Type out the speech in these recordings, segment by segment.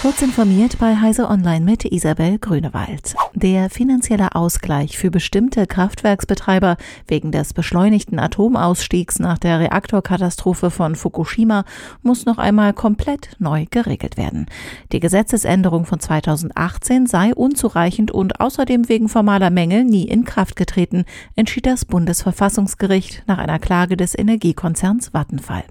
Kurz informiert bei Heise Online mit Isabel Grünewald. Der finanzielle Ausgleich für bestimmte Kraftwerksbetreiber wegen des beschleunigten Atomausstiegs nach der Reaktorkatastrophe von Fukushima muss noch einmal komplett neu geregelt werden. Die Gesetzesänderung von 2018 sei unzureichend und außerdem wegen formaler Mängel nie in Kraft getreten, entschied das Bundesverfassungsgericht nach einer Klage des Energiekonzerns Vattenfall.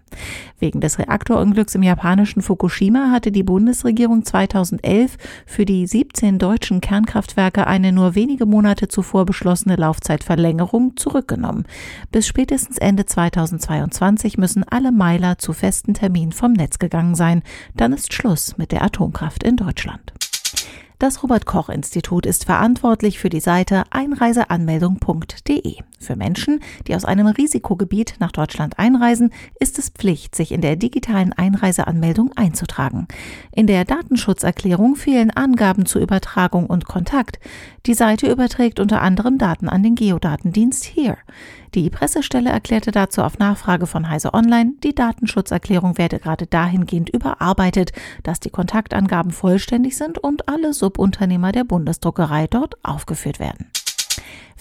Wegen des Reaktorunglücks im japanischen Fukushima hatte die Bundesregierung Regierung 2011 für die 17 deutschen Kernkraftwerke eine nur wenige Monate zuvor beschlossene Laufzeitverlängerung zurückgenommen. Bis spätestens Ende 2022 müssen alle Meiler zu festen Terminen vom Netz gegangen sein. Dann ist Schluss mit der Atomkraft in Deutschland. Das Robert Koch Institut ist verantwortlich für die Seite einreiseanmeldung.de. Für Menschen, die aus einem Risikogebiet nach Deutschland einreisen, ist es Pflicht, sich in der digitalen Einreiseanmeldung einzutragen. In der Datenschutzerklärung fehlen Angaben zur Übertragung und Kontakt. Die Seite überträgt unter anderem Daten an den Geodatendienst HERE. Die Pressestelle erklärte dazu auf Nachfrage von Heise Online, die Datenschutzerklärung werde gerade dahingehend überarbeitet, dass die Kontaktangaben vollständig sind und alle Subunternehmer der Bundesdruckerei dort aufgeführt werden.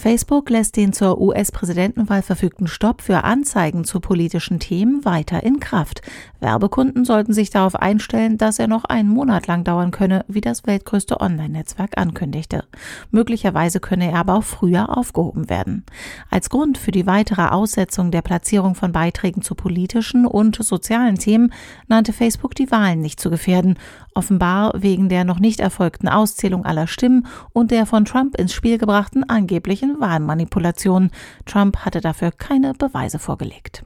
Facebook lässt den zur US-Präsidentenwahl verfügten Stopp für Anzeigen zu politischen Themen weiter in Kraft. Werbekunden sollten sich darauf einstellen, dass er noch einen Monat lang dauern könne, wie das weltgrößte Online-Netzwerk ankündigte. Möglicherweise könne er aber auch früher aufgehoben werden. Als Grund für die weitere Aussetzung der Platzierung von Beiträgen zu politischen und sozialen Themen nannte Facebook die Wahlen nicht zu gefährden, offenbar wegen der noch nicht erfolgten Auszählung aller Stimmen und der von Trump ins Spiel gebrachten angeblichen möglichen Wahlmanipulationen. Trump hatte dafür keine Beweise vorgelegt.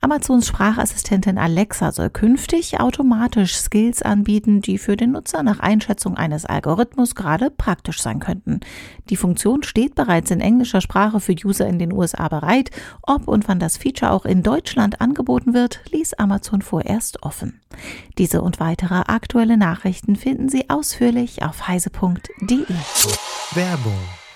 Amazons Sprachassistentin Alexa soll künftig automatisch Skills anbieten, die für den Nutzer nach Einschätzung eines Algorithmus gerade praktisch sein könnten. Die Funktion steht bereits in englischer Sprache für User in den USA bereit. Ob und wann das Feature auch in Deutschland angeboten wird, ließ Amazon vorerst offen. Diese und weitere aktuelle Nachrichten finden Sie ausführlich auf heise.de. Werbung